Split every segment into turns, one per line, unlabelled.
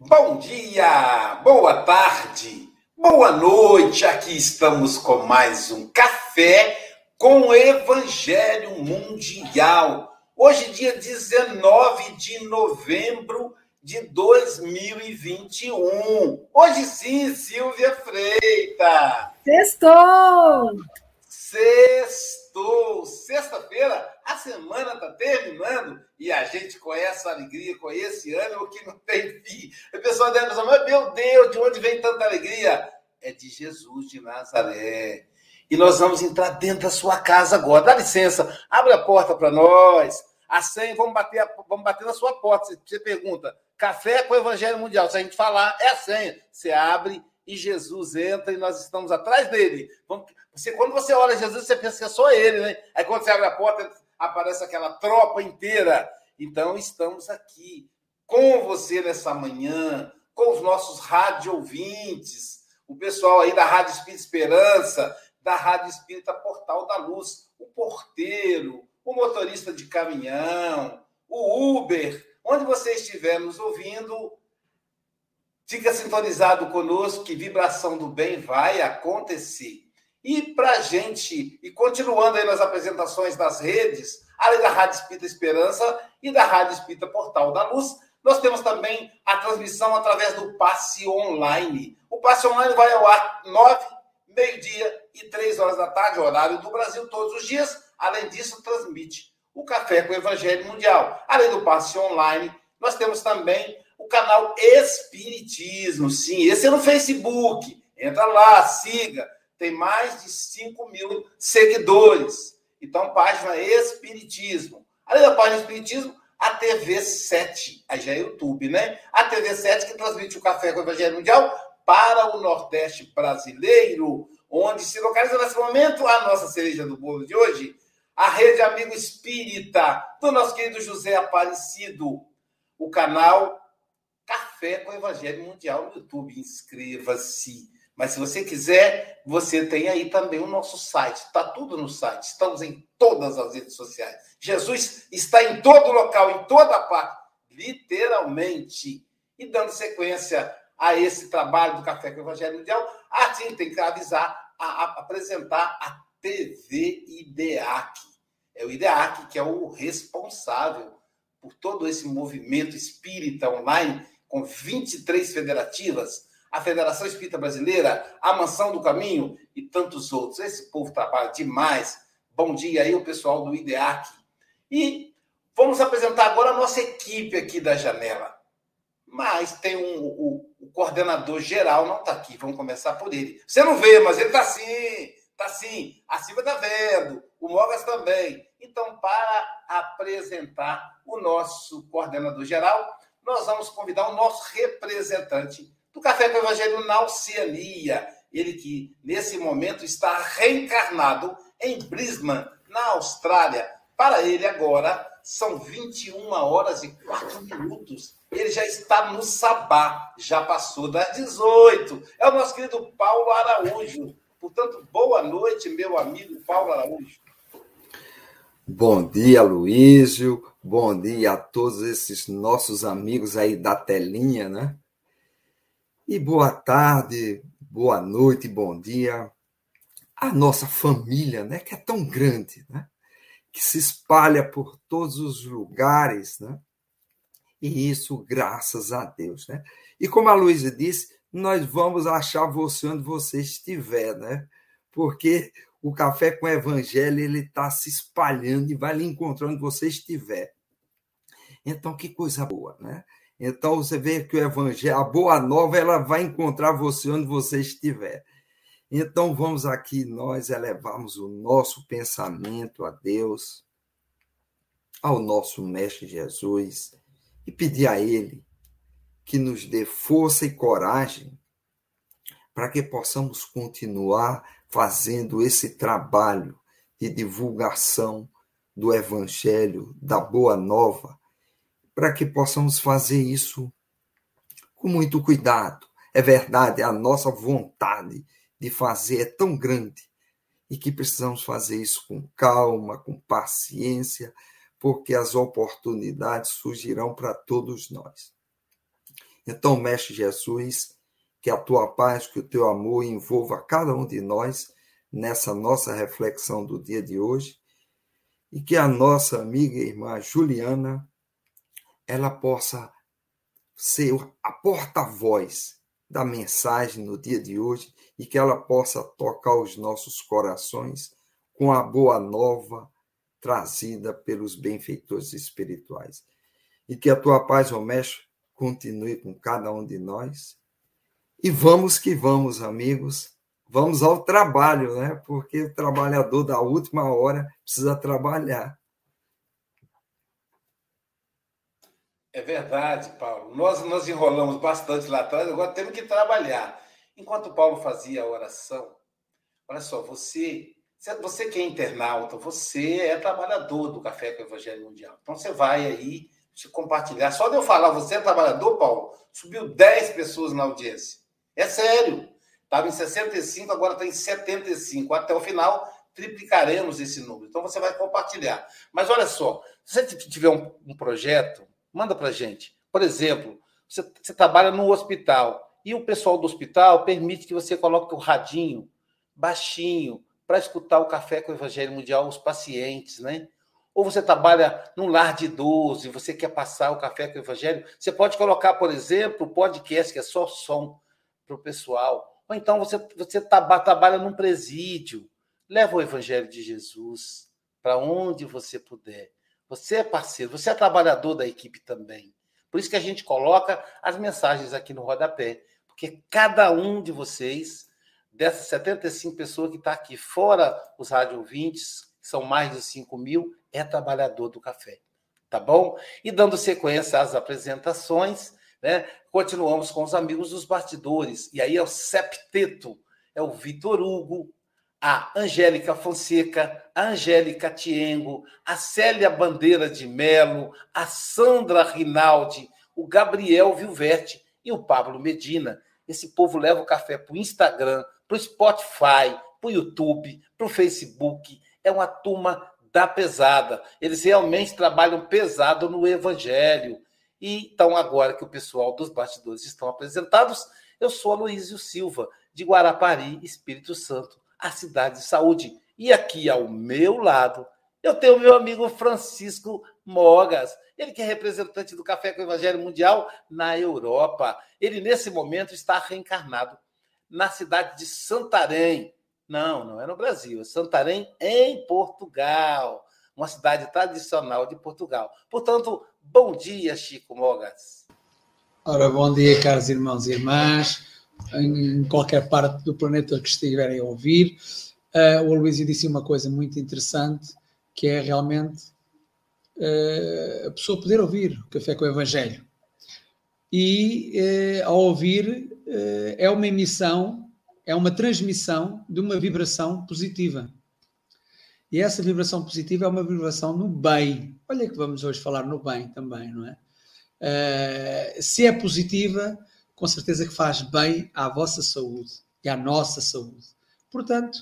Bom dia, boa tarde, boa noite. Aqui estamos com mais um café com o Evangelho Mundial. Hoje, dia 19 de novembro de 2021. Hoje sim, Silvia Freita.
Sextou!
Sextou! Sexta-feira, a semana está terminando e a gente com essa alegria, com esse ânimo que não tem fim. O pessoal deve pensar, mas meu Deus, de onde vem tanta alegria? É de Jesus de Nazaré. E nós vamos entrar dentro da sua casa agora. Dá licença, abre a porta para nós. A senha, vamos bater, vamos bater na sua porta. Você pergunta, café com o Evangelho Mundial. Se a gente falar, é a senha. Você abre e Jesus entra e nós estamos atrás dele. Você, quando você olha Jesus, você pensa que é só ele, né? Aí quando você abre a porta, aparece aquela tropa inteira. Então, estamos aqui com você nessa manhã, com os nossos rádio ouvintes, o pessoal aí da Rádio Espírita Esperança, da Rádio Espírita Portal da Luz, o porteiro, o motorista de caminhão, o Uber, onde você estiver nos ouvindo, fica sintonizado conosco que vibração do bem vai acontecer. E para gente, e continuando aí nas apresentações das redes, além da Rádio Espírita Esperança e da Rádio Espírita Portal da Luz, nós temos também a transmissão através do Passe Online. O Passe Online vai ao ar nove, meio-dia e três horas da tarde, horário do Brasil, todos os dias. Além disso, transmite o Café com o Evangelho Mundial. Além do Passe Online, nós temos também canal Espiritismo. Sim, esse é no Facebook. Entra lá, siga tem mais de 5 mil seguidores. Então, página Espiritismo. Além da página Espiritismo, a TV 7, aí já é YouTube, né? A TV 7 que transmite o Café com o Evangelho Mundial para o Nordeste brasileiro, onde se localiza nesse momento a nossa cereja do bolo de hoje, a Rede Amigo Espírita, do nosso querido José Aparecido, o canal Café com o Evangelho Mundial no YouTube. Inscreva-se. Mas se você quiser, você tem aí também o nosso site. Está tudo no site. Estamos em todas as redes sociais. Jesus está em todo local, em toda parte, literalmente. E dando sequência a esse trabalho do Café com o Evangelho Mundial, a gente tem que avisar, a, a, apresentar a TV IDEAC. É o IDEAC que é o responsável por todo esse movimento espírita online, com 23 federativas, a Federação Espírita Brasileira, a Mansão do Caminho e tantos outros. Esse povo trabalha demais. Bom dia aí, o pessoal do IDEAC. E vamos apresentar agora a nossa equipe aqui da janela. mas tem um, o, o coordenador geral não está aqui. Vamos começar por ele. Você não vê, mas ele está sim, está sim. A Silvia está vendo, o Mogas também. Então, para apresentar o nosso coordenador geral, nós vamos convidar o nosso representante do Café com Evangelho na Oceania. Ele que, nesse momento, está reencarnado em Brisbane, na Austrália. Para ele, agora, são 21 horas e 4 minutos. Ele já está no Sabá, já passou das 18. É o nosso querido Paulo Araújo. Portanto, boa noite, meu amigo Paulo Araújo.
Bom dia, Luísio. Bom dia a todos esses nossos amigos aí da telinha, né? E boa tarde, boa noite, bom dia a nossa família, né, que é tão grande, né, que se espalha por todos os lugares, né? E isso graças a Deus, né? E como a Luísa disse, nós vamos achar você onde você estiver, né? Porque o café com o evangelho ele está se espalhando e vai lhe encontrando onde você estiver. Então que coisa boa, né? Então você vê que o evangelho, a boa nova, ela vai encontrar você onde você estiver. Então vamos aqui nós elevarmos o nosso pensamento a Deus, ao nosso Mestre Jesus, e pedir a Ele que nos dê força e coragem para que possamos continuar fazendo esse trabalho de divulgação do Evangelho, da Boa Nova, para que possamos fazer isso com muito cuidado. É verdade, a nossa vontade de fazer é tão grande e que precisamos fazer isso com calma, com paciência, porque as oportunidades surgirão para todos nós. Então, Mestre Jesus, que a tua paz, que o teu amor envolva cada um de nós nessa nossa reflexão do dia de hoje e que a nossa amiga e irmã Juliana ela possa ser a porta-voz da mensagem no dia de hoje e que ela possa tocar os nossos corações com a boa nova trazida pelos benfeitores espirituais. E que a tua paz, ó Mestre, continue com cada um de nós. E vamos que vamos, amigos. Vamos ao trabalho, né? Porque o trabalhador da última hora precisa trabalhar.
É verdade, Paulo. Nós nos enrolamos bastante lá atrás, agora temos que trabalhar. Enquanto Paulo fazia a oração, olha só, você, você que é internauta, você é trabalhador do Café com o Evangelho Mundial. Então você vai aí se compartilhar. Só de eu falar, você é trabalhador, Paulo, subiu 10 pessoas na audiência. É sério. Estava em 65, agora está em 75. Até o final, triplicaremos esse número. Então você vai compartilhar. Mas olha só, se você tiver um, um projeto, manda para gente. Por exemplo, você, você trabalha no hospital e o pessoal do hospital permite que você coloque o radinho baixinho para escutar o Café com o Evangelho Mundial, os pacientes, né? Ou você trabalha num lar de idoso e você quer passar o Café com o Evangelho, você pode colocar, por exemplo, o podcast, que é só som para o pessoal. Ou então você, você trabalha num presídio, leva o Evangelho de Jesus para onde você puder. Você é parceiro, você é trabalhador da equipe também. Por isso que a gente coloca as mensagens aqui no rodapé. Porque cada um de vocês, dessas 75 pessoas que está aqui, fora os rádio ouvintes, que são mais de 5 mil, é trabalhador do café. Tá bom? E dando sequência às apresentações, né, continuamos com os amigos dos bastidores. E aí é o septeto, é o Vitor Hugo, a Angélica Fonseca, a Angélica Tiengo, a Célia Bandeira de Melo, a Sandra Rinaldi, o Gabriel Vilverte e o Pablo Medina. Esse povo leva o café para o Instagram, para o Spotify, para o YouTube, para o Facebook. É uma turma da pesada. Eles realmente trabalham pesado no Evangelho. E então, agora que o pessoal dos bastidores estão apresentados, eu sou Aloysio Silva, de Guarapari, Espírito Santo, a cidade de saúde. E aqui ao meu lado, eu tenho meu amigo Francisco Mogas. Ele que é representante do Café com o Evangelho Mundial na Europa. Ele, nesse momento, está reencarnado na cidade de Santarém. Não, não é no Brasil, é Santarém, em Portugal. Uma cidade tradicional de Portugal. Portanto, bom dia, Chico Mogas.
Ora, bom dia, caros irmãos e irmãs, em qualquer parte do planeta que estiverem a ouvir. Uh, o Aloysio disse uma coisa muito interessante, que é realmente uh, a pessoa poder ouvir o Café com o Evangelho. E, uh, ao ouvir, é uma emissão, é uma transmissão de uma vibração positiva. E essa vibração positiva é uma vibração no bem. Olha que vamos hoje falar no bem também, não é? Uh, se é positiva, com certeza que faz bem à vossa saúde e à nossa saúde. Portanto,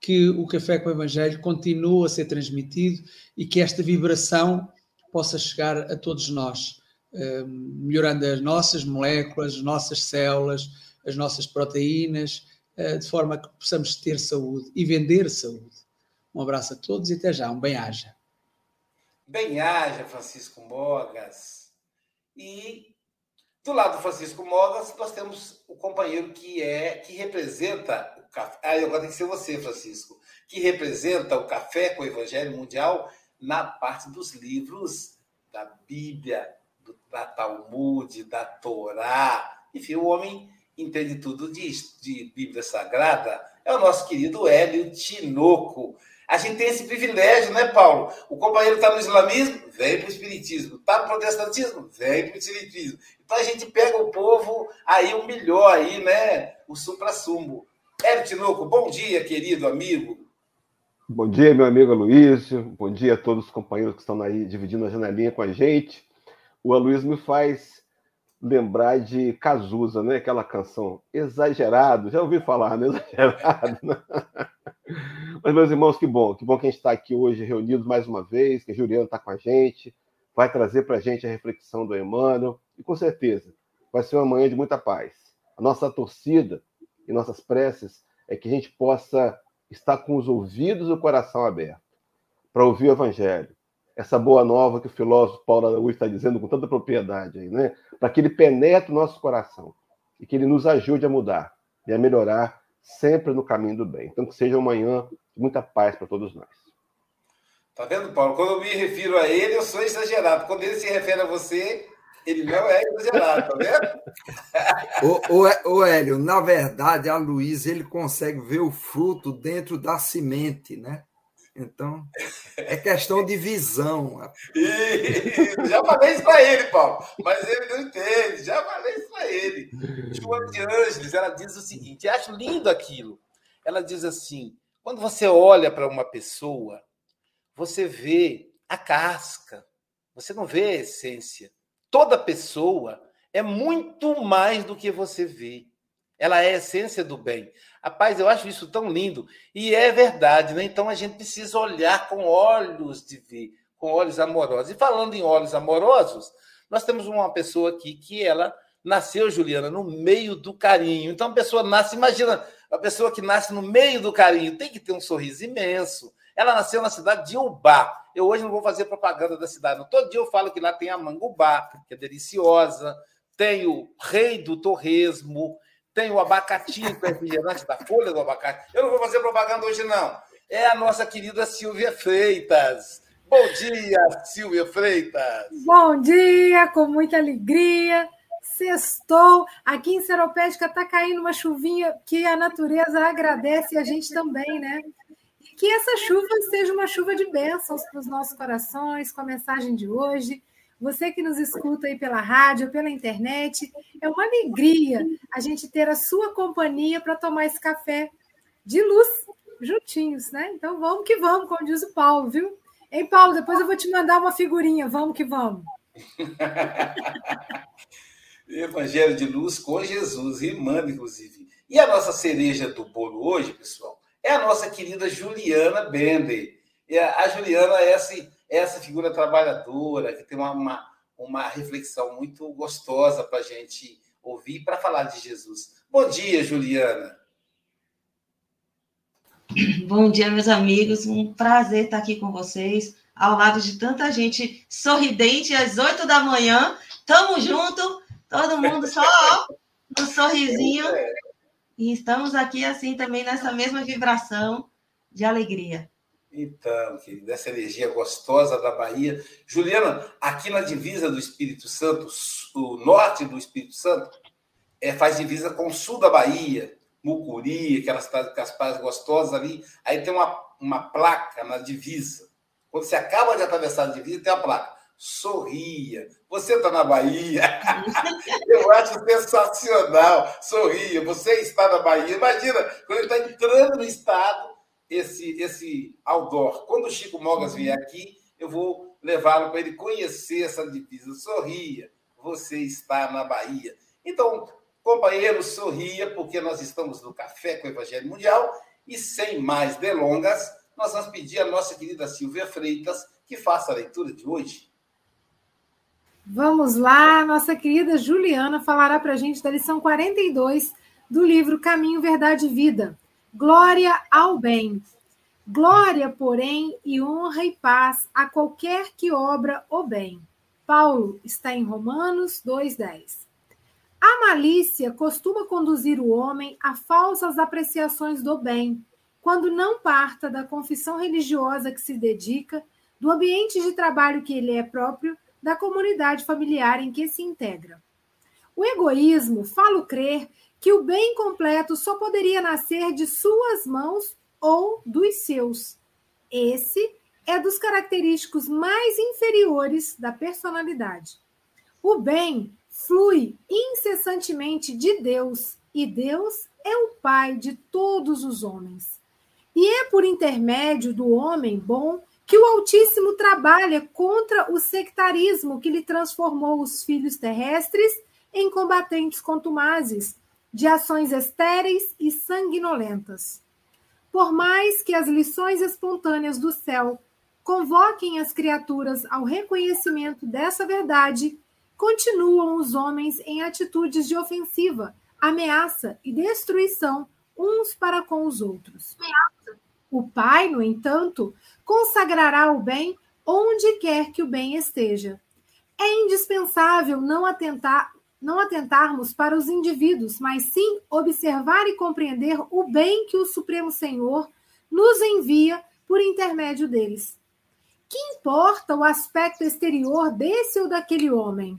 que o Café com o Evangelho continue a ser transmitido e que esta vibração possa chegar a todos nós, uh, melhorando as nossas moléculas, as nossas células, as nossas proteínas, uh, de forma que possamos ter saúde e vender saúde. Um abraço a todos e até já. Um bem-aja.
Bem-aja, Francisco Mogas. E do lado do Francisco Mogas, nós temos o companheiro que é que representa o café. Ah, agora tem que ser você, Francisco, que representa o café com o Evangelho Mundial na parte dos livros da Bíblia, do, da Talmud, da Torá. Enfim, o homem entende tudo de, de Bíblia Sagrada. É o nosso querido Hélio Tinoco. A gente tem esse privilégio, né, Paulo? O companheiro está no islamismo, vem para o espiritismo. Está no protestantismo, vem para o espiritismo. Então a gente pega o povo aí, o melhor aí, né? O supra-sumo. Hélio Tinoco, bom dia, querido amigo.
Bom dia, meu amigo Aloysio. Bom dia a todos os companheiros que estão aí dividindo a janelinha com a gente. O Aloysio me faz lembrar de Cazuza, né? Aquela canção Exagerado. Já ouvi falar, né? Exagerado. Né? Mas, meus irmãos, que bom, que bom que a gente está aqui hoje reunidos mais uma vez, que a Juliana está com a gente, vai trazer para a gente a reflexão do Emmanuel, e com certeza vai ser uma manhã de muita paz. A nossa torcida e nossas preces é que a gente possa estar com os ouvidos e o coração aberto para ouvir o Evangelho, essa boa nova que o filósofo Paulo Araújo está dizendo com tanta propriedade aí, né? Para que ele penetre o nosso coração e que ele nos ajude a mudar e a melhorar sempre no caminho do bem. Então, que seja uma manhã de muita paz para todos nós.
Tá vendo, Paulo? Quando eu me refiro a ele, eu sou exagerado. Quando ele se refere a você, ele não é exagerado, tá vendo?
o, o, Hélio, na verdade, a Luiz ele consegue ver o fruto dentro da semente, né? Então, é questão de visão.
Isso, já falei isso para ele, Paulo, mas ele não entende. Já falei isso para ele. Joana de Ângeles, ela diz o seguinte: acho lindo aquilo. Ela diz assim: quando você olha para uma pessoa, você vê a casca, você não vê a essência. Toda pessoa é muito mais do que você vê. Ela é a essência do bem. Rapaz, eu acho isso tão lindo. E é verdade, né? Então a gente precisa olhar com olhos de ver, com olhos amorosos. E falando em olhos amorosos, nós temos uma pessoa aqui que ela nasceu, Juliana, no meio do carinho. Então a pessoa nasce, imagina, a pessoa que nasce no meio do carinho tem que ter um sorriso imenso. Ela nasceu na cidade de Ubá. Eu hoje não vou fazer propaganda da cidade. Todo dia eu falo que lá tem a mangubá, que é deliciosa, tem o rei do torresmo, tem o abacatinho com refrigerante da folha do abacate. Eu não vou fazer propaganda hoje, não. É a nossa querida Silvia Freitas. Bom dia, Silvia Freitas.
Bom dia, com muita alegria. Sextou. Aqui em Seropédica está caindo uma chuvinha que a natureza agradece e a gente também, né? Que essa chuva seja uma chuva de bênçãos para os nossos corações, com a mensagem de hoje. Você que nos escuta aí pela rádio, pela internet, é uma alegria a gente ter a sua companhia para tomar esse café de luz juntinhos, né? Então vamos que vamos, como diz o Paulo, viu? Hein, Paulo, depois eu vou te mandar uma figurinha, vamos que vamos.
Evangelho de luz com Jesus, rimando, inclusive. E a nossa cereja do bolo hoje, pessoal, é a nossa querida Juliana Bender. A Juliana é essa essa figura trabalhadora, que tem uma, uma, uma reflexão muito gostosa para a gente ouvir para falar de Jesus. Bom dia, Juliana.
Bom dia, meus amigos. Um prazer estar aqui com vocês, ao lado de tanta gente sorridente às oito da manhã. Tamo junto, todo mundo só no sorrisinho. E estamos aqui assim também nessa mesma vibração de alegria.
Então, querida, essa energia gostosa da Bahia. Juliana, aqui na divisa do Espírito Santo, o norte do Espírito Santo, é, faz divisa com o sul da Bahia, Mucuri, aquelas cidades com as praias gostosas ali. Aí tem uma, uma placa na divisa. Quando você acaba de atravessar a divisa, tem a placa. Sorria. Você está na Bahia. Eu acho sensacional. Sorria. Você está na Bahia. Imagina, quando ele está entrando no estado, esse, esse outdoor. Quando o Chico Mogas vier aqui, eu vou levá-lo para ele conhecer essa divisa. Sorria. Você está na Bahia. Então, companheiro, sorria, porque nós estamos no Café com o Evangelho Mundial. E sem mais delongas, nós vamos pedir à nossa querida Silvia Freitas que faça a leitura de hoje.
Vamos lá, nossa querida Juliana falará para a gente da lição 42 do livro Caminho, Verdade e Vida. Glória ao bem. Glória, porém, e honra e paz a qualquer que obra o bem. Paulo está em Romanos 2,10. A malícia costuma conduzir o homem a falsas apreciações do bem, quando não parta da confissão religiosa que se dedica, do ambiente de trabalho que ele é próprio da comunidade familiar em que se integra. O egoísmo fala crer que o bem completo só poderia nascer de suas mãos ou dos seus. Esse é dos característicos mais inferiores da personalidade. O bem flui incessantemente de Deus, e Deus é o Pai de todos os homens. E é por intermédio do homem bom que o Altíssimo trabalha contra o sectarismo que lhe transformou os filhos terrestres em combatentes contumazes, de ações estéreis e sanguinolentas. Por mais que as lições espontâneas do céu convoquem as criaturas ao reconhecimento dessa verdade, continuam os homens em atitudes de ofensiva, ameaça e destruição uns para com os outros. O Pai, no entanto, consagrará o bem onde quer que o bem esteja. É indispensável não atentar não atentarmos para os indivíduos, mas sim observar e compreender o bem que o Supremo Senhor nos envia por intermédio deles. Que importa o aspecto exterior desse ou daquele homem?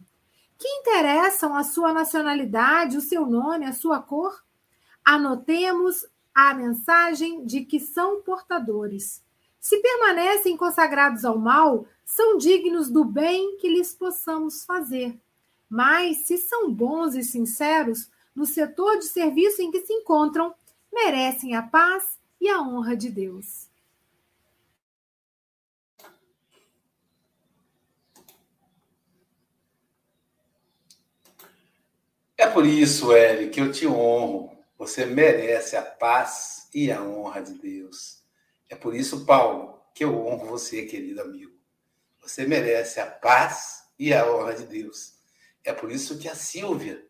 Que interessam a sua nacionalidade, o seu nome, a sua cor? Anotemos a mensagem de que são portadores. Se permanecem consagrados ao mal, são dignos do bem que lhes possamos fazer. Mas, se são bons e sinceros no setor de serviço em que se encontram, merecem a paz e a honra de Deus.
É por isso, Eric, que eu te honro. Você merece a paz e a honra de Deus. É por isso, Paulo, que eu honro você, querido amigo. Você merece a paz e a honra de Deus. É por isso que a Silvia,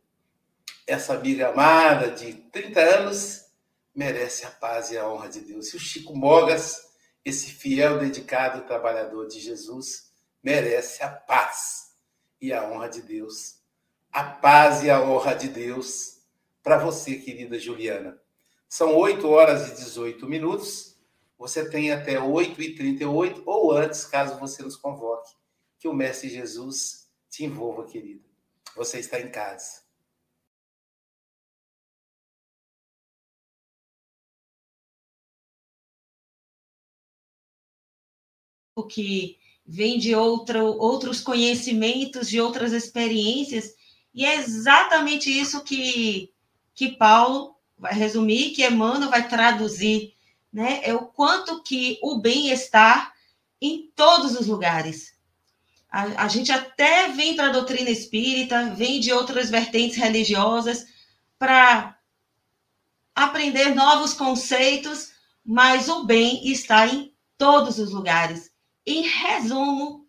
essa amiga amada de 30 anos, merece a paz e a honra de Deus. E o Chico Mogas, esse fiel, dedicado trabalhador de Jesus, merece a paz e a honra de Deus. A paz e a honra de Deus para você, querida Juliana. São 8 horas e 18 minutos. Você tem até 8h38 ou antes, caso você nos convoque. Que o Mestre Jesus te envolva, querida. Você está em casa.
O que vem de outro, outros conhecimentos, de outras experiências, e é exatamente isso que, que Paulo vai resumir, que Emmanuel vai traduzir né? É o quanto que o bem-estar em todos os lugares. A, a gente até vem para a doutrina espírita, vem de outras vertentes religiosas para aprender novos conceitos, mas o bem está em todos os lugares. Em resumo,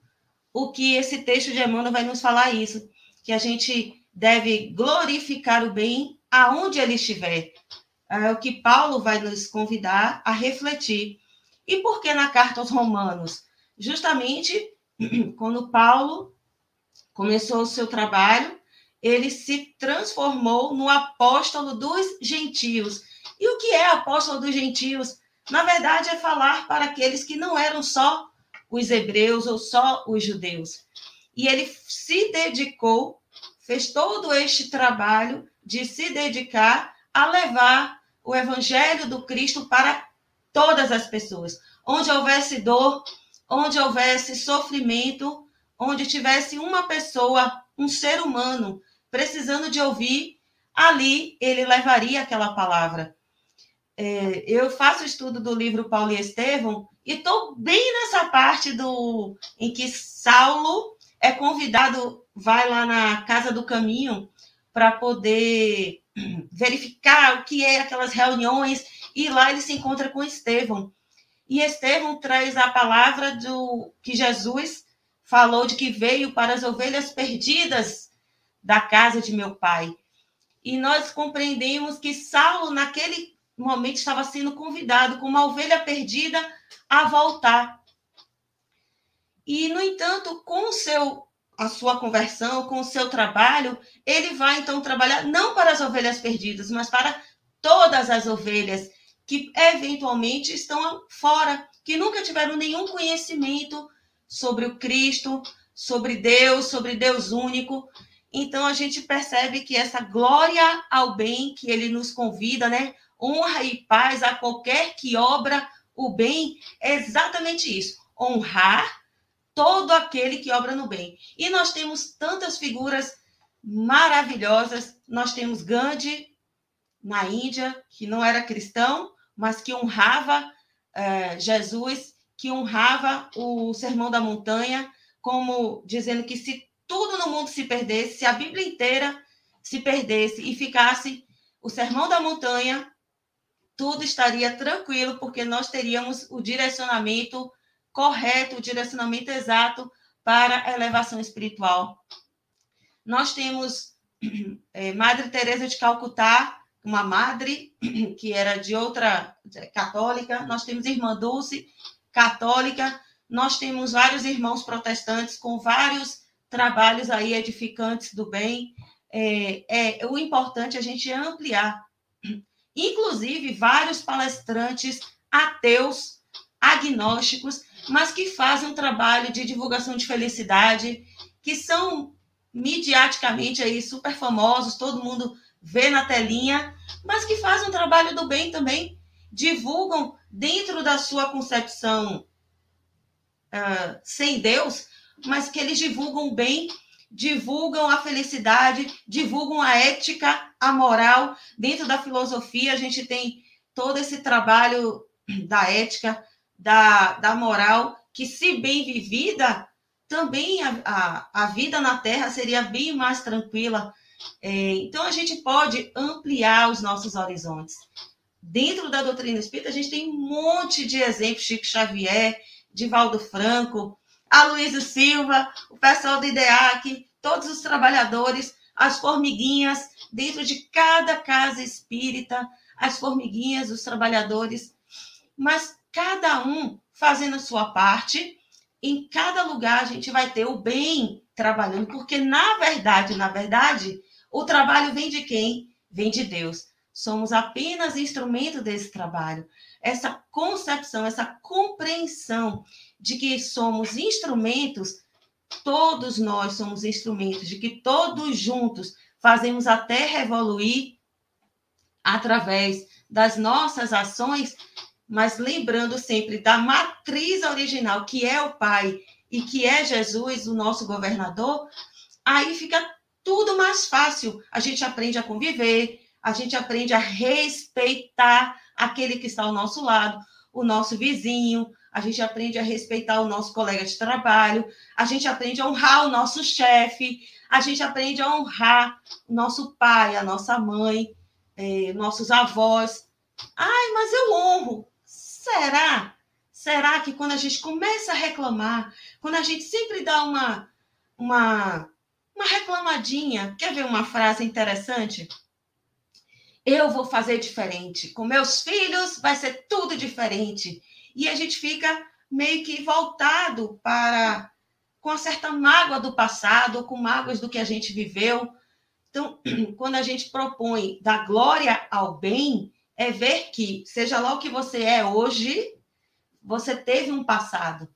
o que esse texto de Emmanuel vai nos falar é isso, que a gente deve glorificar o bem aonde ele estiver, é o que Paulo vai nos convidar a refletir. E por que na carta aos Romanos? Justamente quando Paulo começou o seu trabalho, ele se transformou no apóstolo dos gentios. E o que é apóstolo dos gentios? na verdade, é falar para aqueles que não eram só os hebreus ou só os judeus. E ele se dedicou, fez todo este trabalho de se dedicar a levar o evangelho do Cristo para todas as pessoas. Onde houvesse dor, onde houvesse sofrimento, onde tivesse uma pessoa, um ser humano, precisando de ouvir, ali ele levaria aquela palavra. É, eu faço estudo do livro Paulo e Estevão e estou bem nessa parte do em que Saulo é convidado, vai lá na casa do caminho para poder verificar o que é aquelas reuniões e lá ele se encontra com Estevão. E Estevão traz a palavra do que Jesus falou de que veio para as ovelhas perdidas da casa de meu pai. E nós compreendemos que Saulo, naquele momento, estava sendo convidado, como uma ovelha perdida, a voltar. E, no entanto, com o seu a sua conversão, com o seu trabalho, ele vai então trabalhar não para as ovelhas perdidas, mas para todas as ovelhas que eventualmente estão fora, que nunca tiveram nenhum conhecimento sobre o Cristo, sobre Deus, sobre Deus único. Então a gente percebe que essa glória ao bem que ele nos convida, né? Honra e paz a qualquer que obra o bem, é exatamente isso. Honrar todo aquele que obra no bem. E nós temos tantas figuras maravilhosas. Nós temos Gandhi na Índia, que não era cristão, mas que honrava é, Jesus, que honrava o Sermão da Montanha, como dizendo que se tudo no mundo se perdesse, se a Bíblia inteira se perdesse e ficasse o Sermão da Montanha, tudo estaria tranquilo, porque nós teríamos o direcionamento correto, o direcionamento exato para a elevação espiritual. Nós temos é, Madre Teresa de Calcutá, uma madre que era de outra católica, nós temos Irmã Dulce, católica, nós temos vários irmãos protestantes com vários trabalhos aí edificantes do bem. É, é, o importante é a gente ampliar. Inclusive, vários palestrantes ateus, agnósticos, mas que fazem um trabalho de divulgação de felicidade, que são midiaticamente aí super famosos, todo mundo vê na telinha, mas que fazem um trabalho do bem também, divulgam dentro da sua concepção uh, sem Deus, mas que eles divulgam o bem, divulgam a felicidade, divulgam a ética, a moral. Dentro da filosofia, a gente tem todo esse trabalho da ética, da, da moral, que se bem vivida, também a, a, a vida na Terra seria bem mais tranquila. É, então, a gente pode ampliar os nossos horizontes. Dentro da doutrina espírita, a gente tem um monte de exemplos, Chico Xavier, Divaldo Franco, Aloysio Silva, o pessoal do IDEAC, todos os trabalhadores, as formiguinhas, dentro de cada casa espírita, as formiguinhas, os trabalhadores. Mas cada um fazendo a sua parte. Em cada lugar a gente vai ter o bem trabalhando, porque na verdade, na verdade, o trabalho vem de quem? Vem de Deus. Somos apenas instrumento desse trabalho. Essa concepção, essa compreensão de que somos instrumentos, todos nós somos instrumentos, de que todos juntos fazemos a Terra evoluir através das nossas ações, mas lembrando sempre da matriz original, que é o Pai e que é Jesus, o nosso governador, aí fica tudo mais fácil. A gente aprende a conviver, a gente aprende a respeitar aquele que está ao nosso lado, o nosso vizinho, a gente aprende a respeitar o nosso colega de trabalho, a gente aprende a honrar o nosso chefe, a gente aprende a honrar o nosso pai, a nossa mãe, eh, nossos avós. Ai, mas eu honro. Será? Será que quando a gente começa a reclamar, quando a gente sempre dá uma, uma, uma reclamadinha, quer ver uma frase interessante? Eu vou fazer diferente. Com meus filhos vai ser tudo diferente. E a gente fica meio que voltado para com uma certa mágoa do passado, com mágoas do que a gente viveu. Então, quando a gente propõe dar glória ao bem, é ver que, seja lá o que você é hoje, você teve um passado.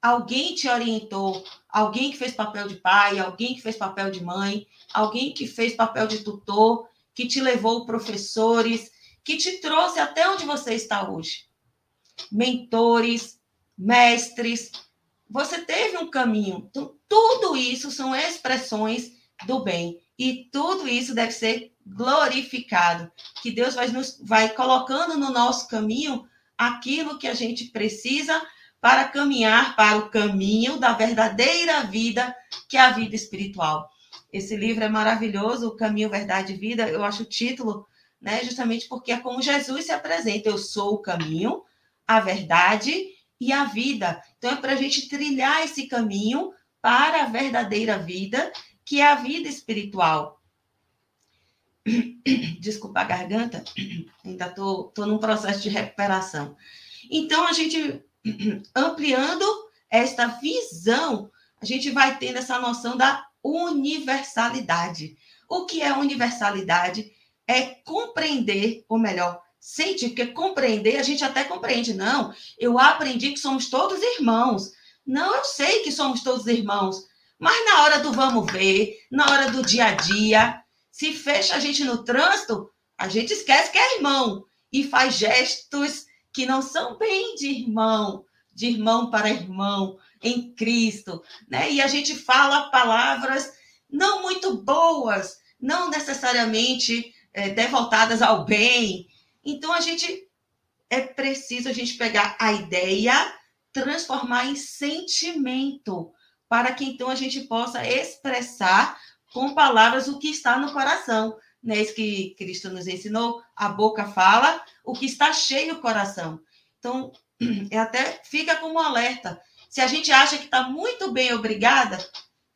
Alguém te orientou, alguém que fez papel de pai, alguém que fez papel de mãe, alguém que fez papel de tutor, que te levou professores, que te trouxe até onde você está hoje. Mentores, mestres, você teve um caminho. Então, tudo isso são expressões do bem. E tudo isso deve ser glorificado. Que Deus vai, nos, vai colocando no nosso caminho aquilo que a gente precisa para caminhar para o caminho da verdadeira vida, que é a vida espiritual. Esse livro é maravilhoso, O Caminho, Verdade e Vida. Eu acho o título, né, justamente porque é como Jesus se apresenta. Eu sou o caminho, a verdade e a vida. Então é para a gente trilhar esse caminho para a verdadeira vida, que é a vida espiritual. Desculpa a garganta, ainda estou tô, tô num processo de recuperação. Então, a gente ampliando esta visão, a gente vai tendo essa noção da universalidade. O que é universalidade? É compreender, ou melhor, sentir, porque compreender a gente até compreende. Não, eu aprendi que somos todos irmãos. Não, eu sei que somos todos irmãos. Mas na hora do vamos ver, na hora do dia a dia, se fecha a gente no trânsito, a gente esquece que é irmão e faz gestos que não são bem de irmão, de irmão para irmão em Cristo, né? E a gente fala palavras não muito boas, não necessariamente é, devotadas ao bem. Então a gente é preciso a gente pegar a ideia, transformar em sentimento, para que então a gente possa expressar com palavras o que está no coração. Não é isso que Cristo nos ensinou? A boca fala o que está cheio o coração. Então, é até fica como alerta. Se a gente acha que está muito bem, obrigada,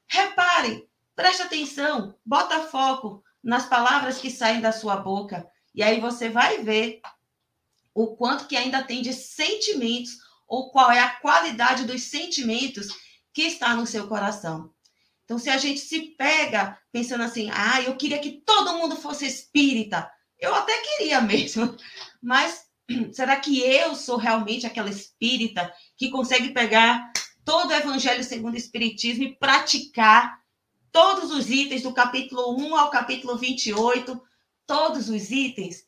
repare, preste atenção, bota foco nas palavras que saem da sua boca. E aí você vai ver o quanto que ainda tem de sentimentos ou qual é a qualidade dos sentimentos que está no seu coração. Então, se a gente se pega pensando assim, ah, eu queria que todo mundo fosse espírita, eu até queria mesmo, mas será que eu sou realmente aquela espírita que consegue pegar todo o evangelho segundo o espiritismo e praticar todos os itens do capítulo 1 ao capítulo 28, todos os itens?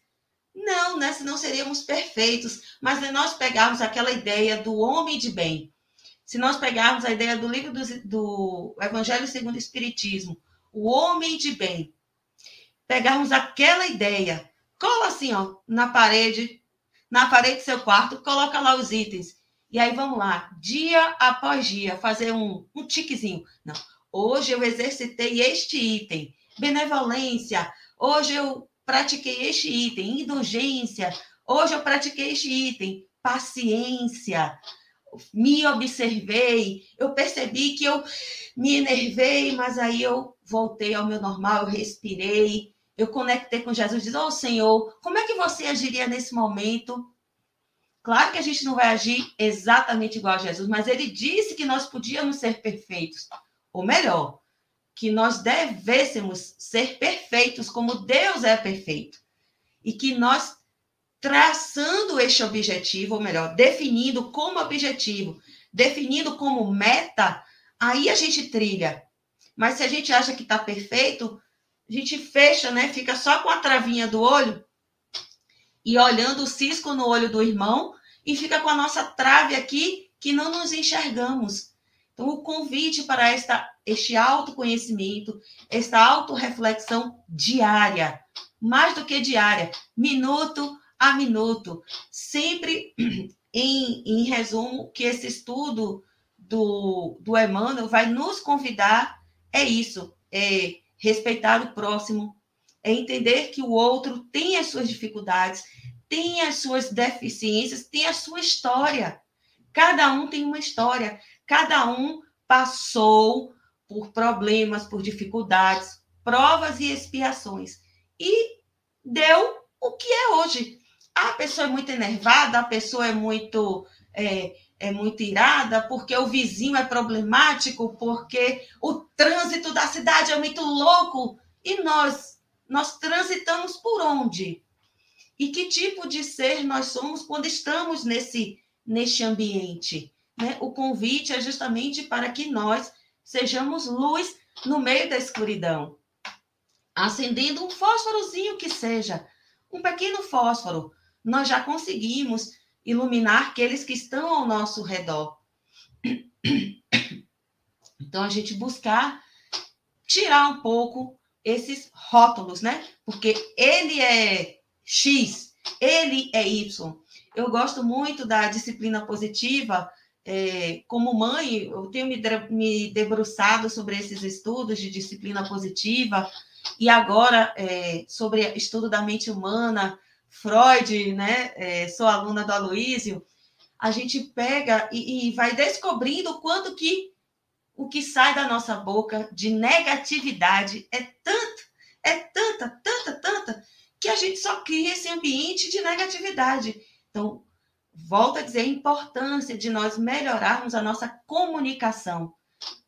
Não, né? Senão seríamos perfeitos. Mas se nós pegarmos aquela ideia do homem de bem, se nós pegarmos a ideia do livro do, do Evangelho segundo o Espiritismo, o homem de bem, pegarmos aquela ideia, cola assim, ó, na parede, na parede do seu quarto, coloca lá os itens. E aí vamos lá, dia após dia, fazer um, um tiquezinho. Não, hoje eu exercitei este item, benevolência. Hoje eu pratiquei este item, indulgência. Hoje eu pratiquei este item, paciência me observei, eu percebi que eu me enervei, mas aí eu voltei ao meu normal, eu respirei, eu conectei com Jesus, disse, oh Senhor, como é que você agiria nesse momento? Claro que a gente não vai agir exatamente igual a Jesus, mas ele disse que nós podíamos ser perfeitos, ou melhor, que nós devêssemos ser perfeitos como Deus é perfeito. E que nós traçando este objetivo, ou melhor, definindo como objetivo, definindo como meta, aí a gente trilha. Mas se a gente acha que está perfeito, a gente fecha, né? Fica só com a travinha do olho e olhando o cisco no olho do irmão e fica com a nossa trave aqui que não nos enxergamos. Então, o convite para esta, este autoconhecimento, esta autorreflexão diária, mais do que diária, minuto a minuto. Sempre em, em resumo, que esse estudo do, do Emmanuel vai nos convidar é isso, é respeitar o próximo, é entender que o outro tem as suas dificuldades, tem as suas deficiências, tem a sua história. Cada um tem uma história, cada um passou por problemas, por dificuldades, provas e expiações e deu o que é hoje a pessoa é muito enervada, a pessoa é muito é, é muito irada, porque o vizinho é problemático, porque o trânsito da cidade é muito louco. E nós, nós transitamos por onde? E que tipo de ser nós somos quando estamos nesse, neste ambiente? Né? O convite é justamente para que nós sejamos luz no meio da escuridão, acendendo um fósforozinho que seja, um pequeno fósforo, nós já conseguimos iluminar aqueles que estão ao nosso redor. Então, a gente buscar tirar um pouco esses rótulos, né? Porque ele é X, ele é Y. Eu gosto muito da disciplina positiva. É, como mãe, eu tenho me, me debruçado sobre esses estudos de disciplina positiva e agora é, sobre estudo da mente humana, Freud, né? É, sou aluna do Aloísio. A gente pega e, e vai descobrindo o quanto que o que sai da nossa boca de negatividade é tanto, é tanta, tanta, tanta, que a gente só cria esse ambiente de negatividade. Então, volto a dizer a importância de nós melhorarmos a nossa comunicação.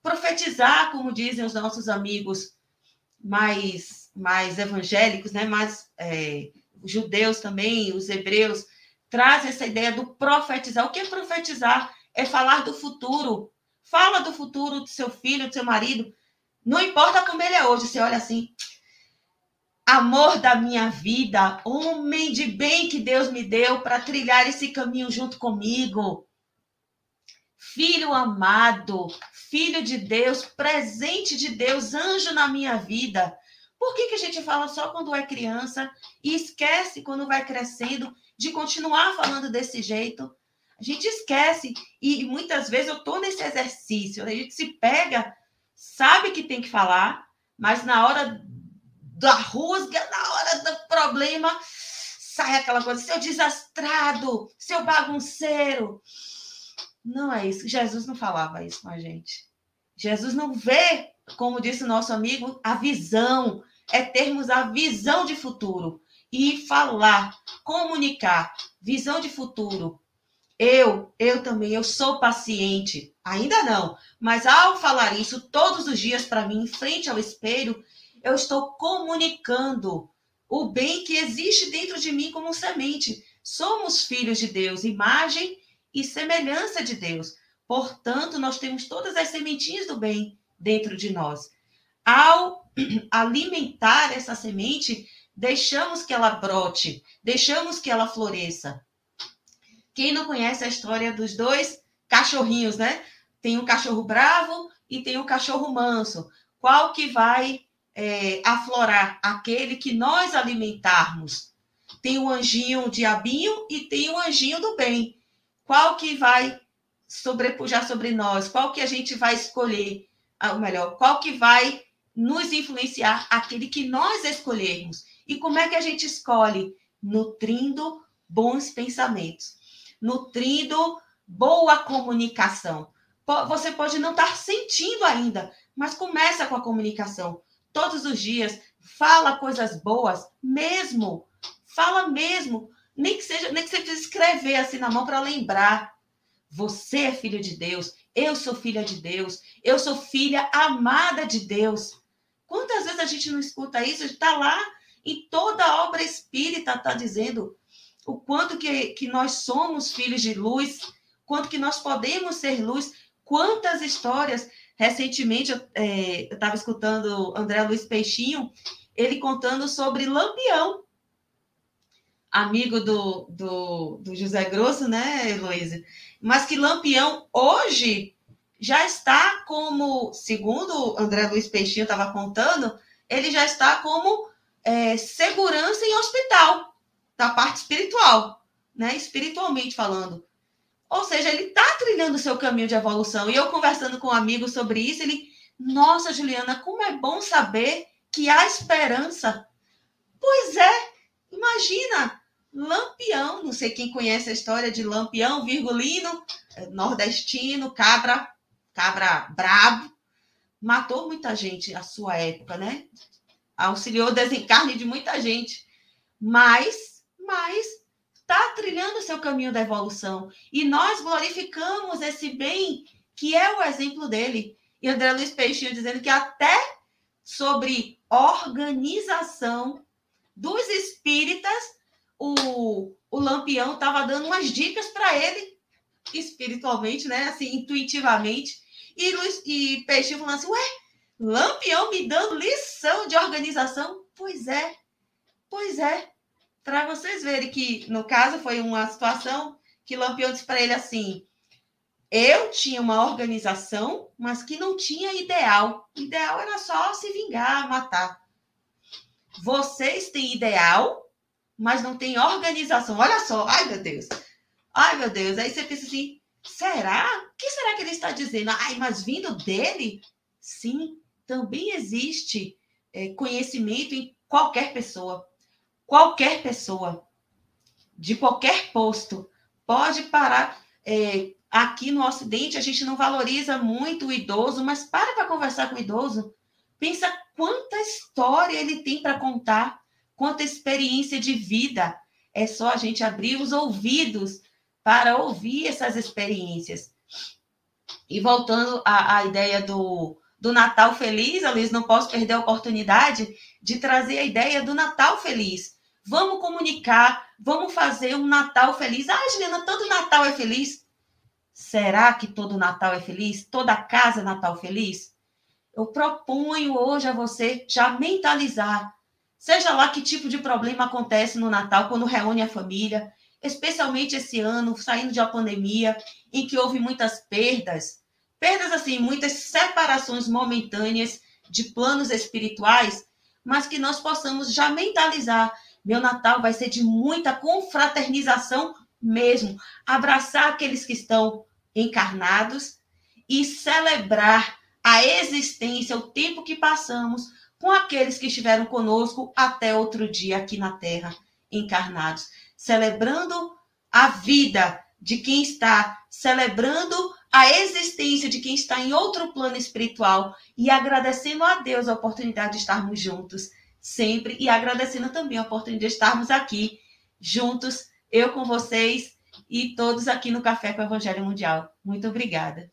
Profetizar, como dizem os nossos amigos mais, mais evangélicos, né? mais é, judeus também, os hebreus, trazem essa ideia do profetizar. O que é profetizar? É falar do futuro, Fala do futuro do seu filho, do seu marido. Não importa como ele é hoje, você olha assim. Amor da minha vida, homem de bem que Deus me deu para trilhar esse caminho junto comigo. Filho amado, filho de Deus, presente de Deus, anjo na minha vida. Por que, que a gente fala só quando é criança e esquece quando vai crescendo de continuar falando desse jeito? A gente esquece. E muitas vezes eu estou nesse exercício. A gente se pega, sabe que tem que falar, mas na hora da rusga, na hora do problema, sai aquela coisa, seu desastrado, seu bagunceiro. Não é isso. Jesus não falava isso com a gente. Jesus não vê, como disse o nosso amigo, a visão. É termos a visão de futuro e falar, comunicar, visão de futuro, eu, eu também, eu sou paciente. Ainda não, mas ao falar isso todos os dias para mim, em frente ao espelho, eu estou comunicando o bem que existe dentro de mim como semente. Somos filhos de Deus, imagem e semelhança de Deus. Portanto, nós temos todas as sementinhas do bem dentro de nós. Ao alimentar essa semente, deixamos que ela brote, deixamos que ela floresça. Quem não conhece a história dos dois cachorrinhos, né? Tem um cachorro bravo e tem um cachorro manso. Qual que vai é, aflorar? Aquele que nós alimentarmos. Tem o anjinho diabinho e tem o anjinho do bem. Qual que vai sobrepujar sobre nós? Qual que a gente vai escolher? Ah, ou melhor, qual que vai nos influenciar? Aquele que nós escolhermos. E como é que a gente escolhe? Nutrindo bons pensamentos nutrindo boa comunicação. Você pode não estar sentindo ainda, mas começa com a comunicação. Todos os dias, fala coisas boas, mesmo. Fala mesmo. Nem que seja, nem que você escrever assim na mão para lembrar. Você é filho de Deus, eu sou filha de Deus, eu sou filha amada de Deus. Quantas vezes a gente não escuta isso? Está lá em toda a obra espírita, está dizendo o quanto que, que nós somos filhos de luz, quanto que nós podemos ser luz, quantas histórias. Recentemente, eu é, estava escutando André Luiz Peixinho, ele contando sobre Lampião, amigo do, do, do José Grosso, né, Heloísa? Mas que Lampião hoje já está como, segundo André Luiz Peixinho estava contando, ele já está como é, segurança em hospital da parte espiritual, né? Espiritualmente falando. Ou seja, ele está trilhando o seu caminho de evolução. E eu conversando com um amigo sobre isso, ele, nossa, Juliana, como é bom saber que há esperança. Pois é, imagina, Lampião, não sei quem conhece a história de Lampião, virgulino, nordestino, cabra, cabra brabo, matou muita gente à sua época, né? Auxiliou o desencarne de muita gente. Mas mas está trilhando o seu caminho da evolução. E nós glorificamos esse bem que é o exemplo dele. E André Luiz Peixinho dizendo que até sobre organização dos espíritas, o, o Lampião estava dando umas dicas para ele, espiritualmente, né? Assim, intuitivamente. E, Luiz, e Peixe falando assim: Ué, Lampião me dando lição de organização? Pois é, pois é. Para vocês verem que, no caso, foi uma situação que Lampião disse para ele assim: eu tinha uma organização, mas que não tinha ideal. O ideal era só se vingar, matar. Vocês têm ideal, mas não têm organização. Olha só, ai meu Deus. Ai meu Deus. Aí você pensa assim: será? O que será que ele está dizendo? Ai, mas vindo dele? Sim, também existe é, conhecimento em qualquer pessoa. Qualquer pessoa, de qualquer posto, pode parar. É, Aqui no Ocidente, a gente não valoriza muito o idoso, mas para para conversar com o idoso. Pensa quanta história ele tem para contar, quanta experiência de vida. É só a gente abrir os ouvidos para ouvir essas experiências. E voltando à, à ideia do, do Natal Feliz, Luiz, não posso perder a oportunidade de trazer a ideia do Natal Feliz. Vamos comunicar, vamos fazer um Natal feliz. Ah, Juliana, todo Natal é feliz. Será que todo Natal é feliz? Toda casa é Natal feliz? Eu proponho hoje a você já mentalizar. Seja lá que tipo de problema acontece no Natal quando reúne a família, especialmente esse ano, saindo de uma pandemia, em que houve muitas perdas. Perdas, assim, muitas separações momentâneas de planos espirituais, mas que nós possamos já mentalizar. Meu Natal vai ser de muita confraternização mesmo. Abraçar aqueles que estão encarnados e celebrar a existência, o tempo que passamos com aqueles que estiveram conosco até outro dia aqui na Terra, encarnados, celebrando a vida de quem está, celebrando a existência de quem está em outro plano espiritual e agradecendo a Deus a oportunidade de estarmos juntos sempre e agradecendo também a oportunidade de estarmos aqui juntos, eu com vocês e todos aqui no Café com o Evangelho Mundial. Muito obrigada.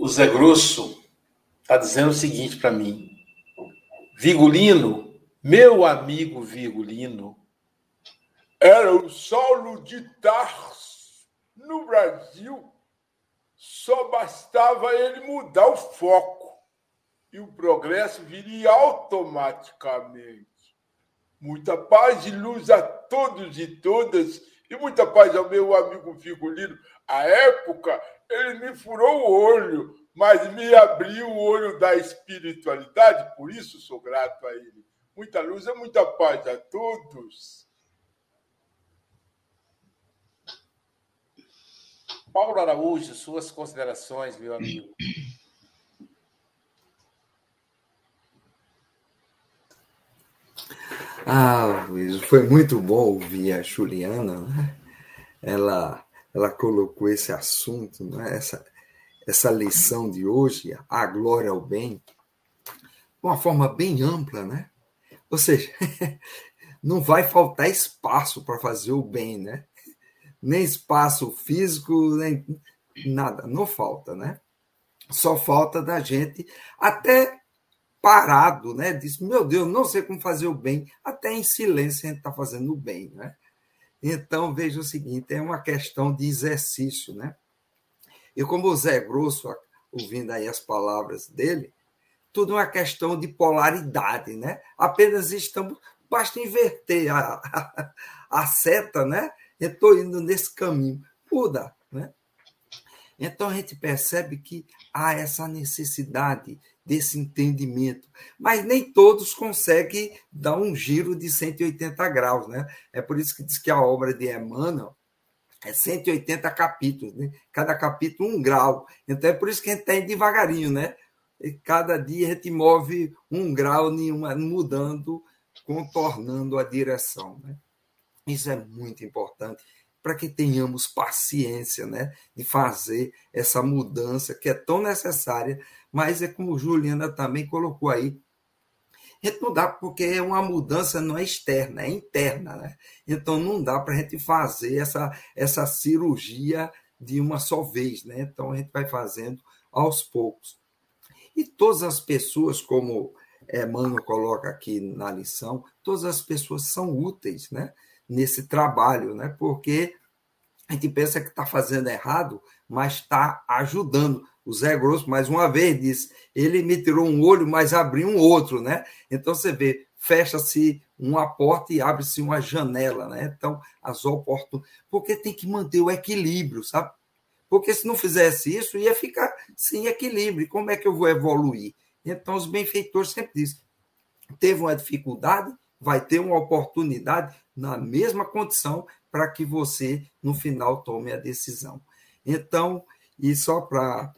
O Zé Grosso está dizendo o seguinte para mim. Vigulino, meu amigo Vigulino, era o Saulo de Tarso no Brasil, só bastava ele mudar o foco e o progresso viria automaticamente. Muita paz e luz a todos e todas, e muita paz ao meu amigo Figurino. A época, ele me furou o olho, mas me abriu o olho da espiritualidade, por isso sou grato a ele. Muita luz e muita paz a todos. Paulo Araújo, suas considerações, meu amigo.
Ah, Luiz, foi muito bom ouvir a Juliana, né? Ela, ela colocou esse assunto, né? essa, essa lição de hoje, a glória ao bem, de uma forma bem ampla, né? Ou seja, não vai faltar espaço para fazer o bem, né? nem espaço físico, nem nada, não falta, né? Só falta da gente até parado, né? Diz, meu Deus, não sei como fazer o bem, até em silêncio a gente está fazendo o bem, né? Então, veja o seguinte, é uma questão de exercício, né? E como o Zé Grosso, ouvindo aí as palavras dele, tudo é uma questão de polaridade, né? Apenas estamos, basta inverter a, a, a seta, né? eu estou indo nesse caminho. Muda, né? Então a gente percebe que há essa necessidade desse entendimento, mas nem todos conseguem dar um giro de 180 graus, né? É por isso que diz que a obra de Emmanuel é 180 capítulos, né? Cada capítulo um grau. Então é por isso que a gente está indo devagarinho, né? E cada dia a gente move um grau nenhuma, mudando, contornando a direção, né? Isso é muito importante para que tenhamos paciência né, de fazer essa mudança que é tão necessária, mas é como Juliana também colocou aí, A gente não dá, porque é uma mudança não é externa, é interna, né? Então não dá para a gente fazer essa, essa cirurgia de uma só vez, né? Então a gente vai fazendo aos poucos. E todas as pessoas, como Emmanuel coloca aqui na lição, todas as pessoas são úteis, né? Nesse trabalho, né? Porque a gente pensa que está fazendo errado, mas está ajudando. O Zé Grosso, mais uma vez, disse: ele me tirou um olho, mas abriu um outro, né? Então você vê, fecha-se uma porta e abre-se uma janela, né? Então, as oportunidades. Porque tem que manter o equilíbrio, sabe? Porque se não fizesse isso, ia ficar sem equilíbrio. Como é que eu vou evoluir? Então, os benfeitores sempre dizem: teve uma dificuldade, vai ter uma oportunidade na mesma condição para que você, no final, tome a decisão. Então, e só para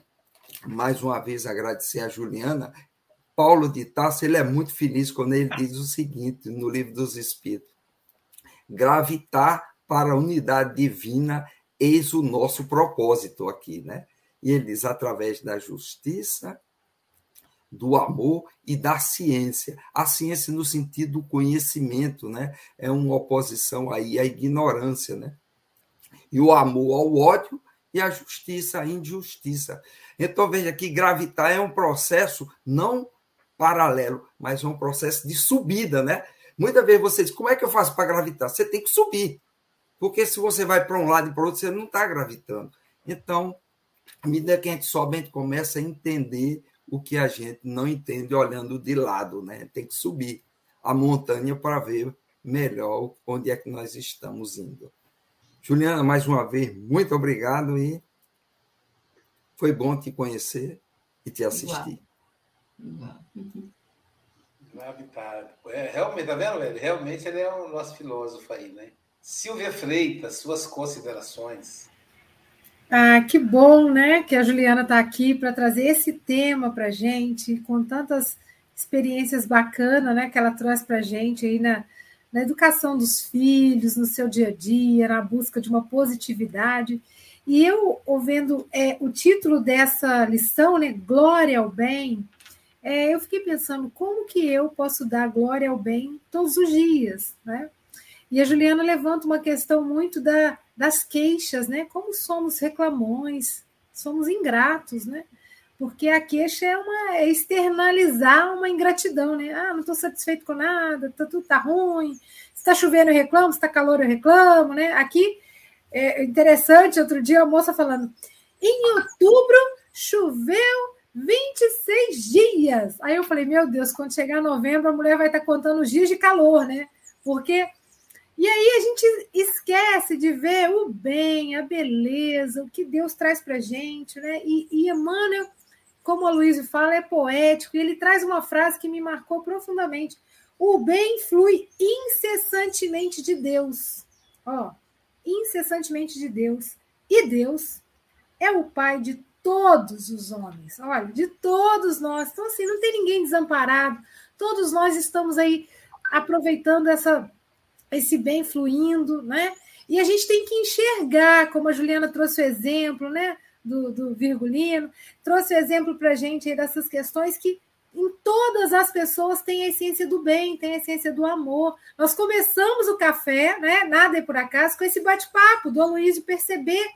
mais uma vez agradecer a Juliana, Paulo de Tarso ele é muito feliz quando ele diz o seguinte no livro dos Espíritos: gravitar para a unidade divina, eis o nosso propósito aqui, né? E ele diz através da justiça, do amor e da ciência. A ciência no sentido do conhecimento, né? É uma oposição aí à ignorância, né? E o amor ao ódio e a justiça à injustiça. Então veja que gravitar é um processo não paralelo, mas é um processo de subida, né? Muitas vezes você diz, como é que eu faço para gravitar? Você tem que subir. Porque se você vai para um lado e para o outro, você não está gravitando. Então, à medida que a gente sobe, a gente começa a entender o que a gente não entende olhando de lado, né? Tem que subir a montanha para ver melhor onde é que nós estamos indo. Juliana, mais uma vez, muito obrigado e foi bom te conhecer e te assistir.
Igual. É, realmente, tá vendo, velho? Realmente ele é o nosso filósofo aí, né? Silvia Freitas, suas considerações.
Ah, que bom, né, que a Juliana está aqui para trazer esse tema para gente, com tantas experiências bacanas, né, que ela traz para gente aí na, na educação dos filhos, no seu dia a dia, na busca de uma positividade. E eu, ouvindo é, o título dessa lição, né, Glória ao Bem, é, eu fiquei pensando como que eu posso dar glória ao bem todos os dias, né? E a Juliana levanta uma questão muito da, das queixas, né? Como somos reclamões, somos ingratos, né? Porque a queixa é, uma, é externalizar uma ingratidão, né? Ah, não estou satisfeito com nada, tá, tudo tá ruim. Está chovendo, eu reclamo, está calor, eu reclamo, né? Aqui, é interessante, outro dia a moça falando, em outubro choveu 26 dias. Aí eu falei, meu Deus, quando chegar novembro, a mulher vai estar tá contando os dias de calor, né? Porque e aí a gente esquece de ver o bem, a beleza, o que Deus traz para gente, né? E, e Emmanuel, como a Luísa fala, é poético, e ele traz uma frase que me marcou profundamente. O bem flui incessantemente de Deus. Ó, incessantemente de Deus. E Deus é o Pai de todos os homens. Olha, de todos nós. Então, assim, não tem ninguém desamparado. Todos nós estamos aí aproveitando essa esse bem fluindo, né? E a gente tem que enxergar, como a Juliana trouxe o exemplo, né? Do, do Virgulino, trouxe o exemplo para a gente dessas questões que em todas as pessoas tem a essência do bem, tem a essência do amor. Nós começamos o café, né? Nada é por acaso, com esse bate-papo do Aloysio perceber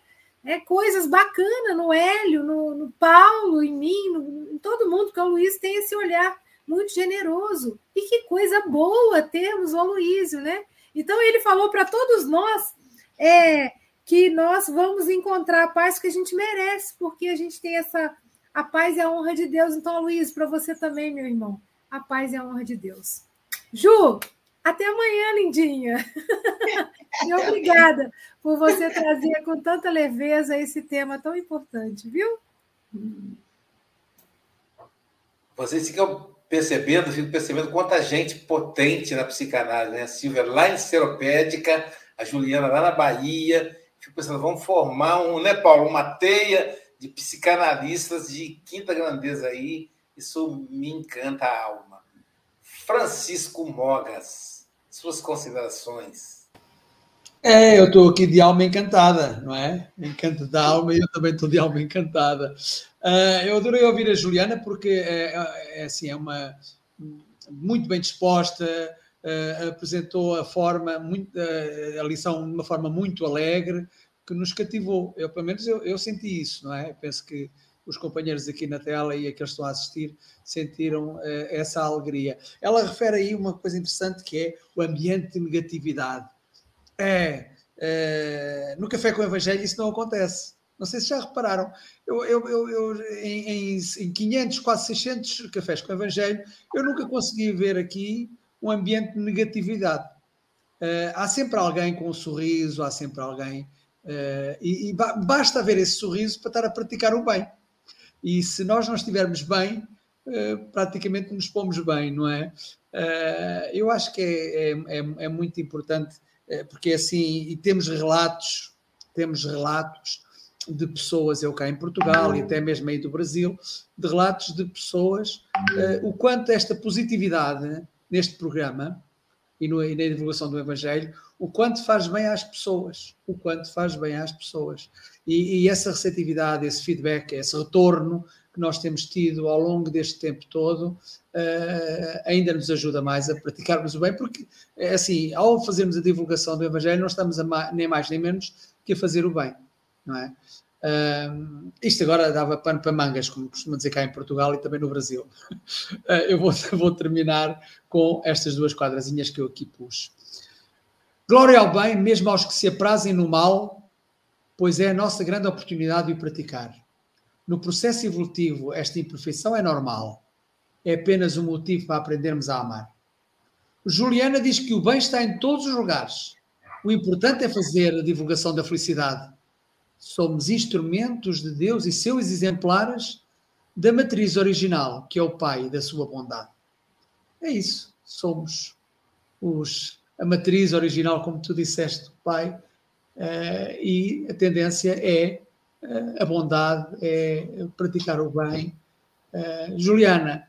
né, coisas bacanas no Hélio, no, no Paulo, em mim, no, em todo mundo, porque o Luiz tem esse olhar muito generoso. E que coisa boa termos o Aloysio, né? Então, ele falou para todos nós é, que nós vamos encontrar a paz que a gente merece, porque a gente tem essa. A paz e a honra de Deus. Então, Luiz, para você também, meu irmão, a paz e a honra de Deus. Ju, até amanhã, lindinha. e obrigada por você trazer com tanta leveza esse tema tão importante, viu?
Vocês ficam percebendo, fico percebendo quanta gente potente na psicanálise, né? A Silvia lá em Seropédica, a Juliana lá na Bahia. Fico pensando, vamos formar um, né, Paulo, uma teia de psicanalistas de quinta grandeza aí. Isso me encanta a alma. Francisco Mogas, suas considerações.
É, eu estou aqui de alma encantada, não é? Encanto da alma e eu também estou de alma encantada. Uh, eu adorei ouvir a Juliana porque é, é, é, assim, é uma, muito bem disposta, uh, apresentou a forma, muito, uh, a lição de uma forma muito alegre, que nos cativou. Eu, pelo menos, eu, eu senti isso, não é? Penso que os companheiros aqui na tela e aqueles que estão a assistir sentiram uh, essa alegria. Ela refere aí uma coisa interessante que é o ambiente de negatividade. É, no Café com o Evangelho isso não acontece. Não sei se já repararam. Eu, eu, eu, eu em, em, 500, quase 600 cafés com o Evangelho, eu nunca consegui ver aqui um ambiente de negatividade. Uh, há sempre alguém com um sorriso, há sempre alguém. Uh, e, e basta haver esse sorriso para estar a praticar o bem. E se nós não estivermos bem, uh, praticamente nos pomos bem, não é? eu acho que é, é, é, é muito importante, porque assim, e temos relatos, temos relatos de pessoas, eu cá em Portugal e até mesmo aí do Brasil, de relatos de pessoas, uh, o quanto esta positividade neste programa e, no, e, na divulgação do Evangelho, o quanto faz bem às pessoas, o quanto faz bem às pessoas. E, e essa receptividade, esse feedback, esse retorno que nós temos tido ao longo deste tempo todo, uh, ainda nos ajuda mais a praticarmos o bem, porque, é assim, ao fazermos a divulgação do Evangelho, não estamos a, nem mais nem menos que a fazer o bem não é? Isto agora dava pano para mangas, como costuma dizer cá em Portugal e também no Brasil. Uh, eu vou, vou, terminar com estas duas quadrazinhas que eu aqui pus. Glória ao bem, mesmo aos que se aprazem no mal, pois é a nossa grande oportunidade de o praticar. No processo evolutivo, esta imperfeição é normal. É apenas um motivo para aprendermos a amar. Juliana diz que o bem está em todos os lugares. O importante é fazer a divulgação da felicidade somos instrumentos de Deus e seus exemplares da matriz original, que é o Pai da sua bondade. É isso. Somos os, a matriz original, como tu disseste, Pai, uh, e a tendência é uh, a bondade, é praticar o bem. Uh, Juliana,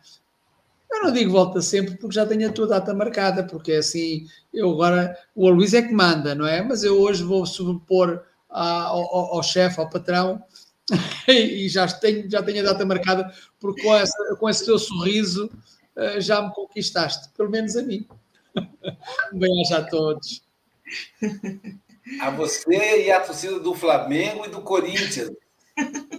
eu não digo volta sempre porque já tenho a tua data marcada, porque é assim, eu agora, o Luís é que manda, não é? Mas eu hoje vou sobrepor ao, ao chefe, ao patrão, e já tenho, já tenho a data marcada, porque com, essa, com esse teu sorriso eh, já me conquistaste, pelo menos a mim. Um bem-aja a todos.
A você e a torcida do Flamengo e do Corinthians.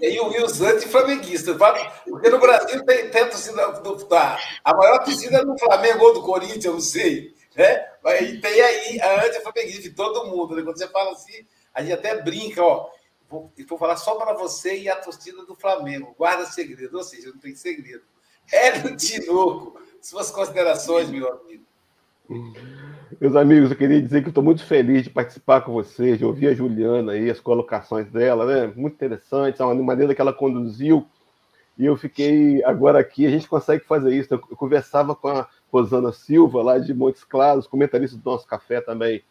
E, o, e os anti-flamenguistas. Porque no Brasil tem, tem a torcida do. Tá, a maior torcida é do Flamengo ou do Corinthians, eu não sei. Né? E tem aí a anti-flamenguista de todo mundo. Né? Quando você fala assim, a gente até brinca, ó. Vou, vou falar só para você e a torcida do Flamengo. Guarda segredo, ou seja, não tem segredo. Hélio Tinoco, suas considerações, meu amigo.
Meus amigos, eu queria dizer que estou muito feliz de participar com vocês, de ouvir a Juliana aí, as colocações dela, né? Muito interessante, a maneira que ela conduziu. E eu fiquei agora aqui, a gente consegue fazer isso. Eu conversava com a Rosana Silva, lá de Montes Claros, comentarista do nosso café também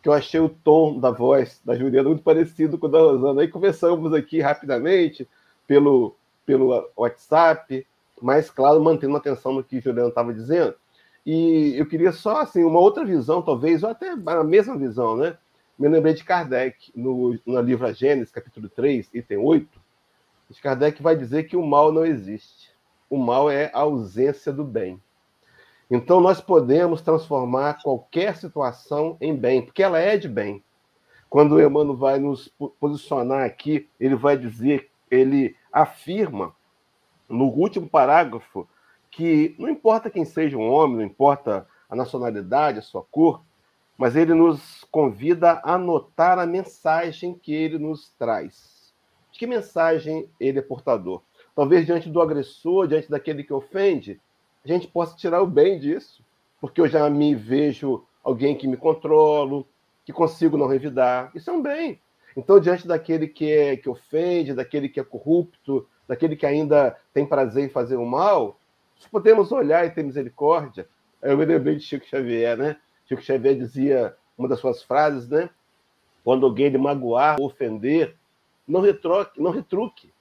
porque eu achei o tom da voz da Juliana muito parecido com o da Rosana. Aí conversamos aqui rapidamente pelo, pelo WhatsApp, mas, claro, mantendo atenção no que a Juliana estava dizendo. E eu queria só, assim, uma outra visão, talvez, ou até a mesma visão, né? Me lembrei de Kardec, no, no livro Gênesis, capítulo 3, item 8. Kardec vai dizer que o mal não existe. O mal é a ausência do bem. Então, nós podemos transformar qualquer situação em bem, porque ela é de bem. Quando o Emmanuel vai nos posicionar aqui, ele vai dizer, ele afirma no último parágrafo que não importa quem seja um homem, não importa a nacionalidade, a sua cor, mas ele nos convida a notar a mensagem que ele nos traz. De que mensagem ele é portador? Talvez diante do agressor, diante daquele que ofende, a gente possa tirar o bem disso, porque eu já me vejo alguém que me controlo, que consigo não revidar. Isso é um bem. Então, diante daquele que, é, que ofende, daquele que é corrupto, daquele que ainda tem prazer em fazer o mal, podemos olhar e ter misericórdia. Eu me lembrei de Chico Xavier, né? Chico Xavier dizia uma das suas frases, né? Quando alguém lhe magoar ou ofender, não retruque, não retruque.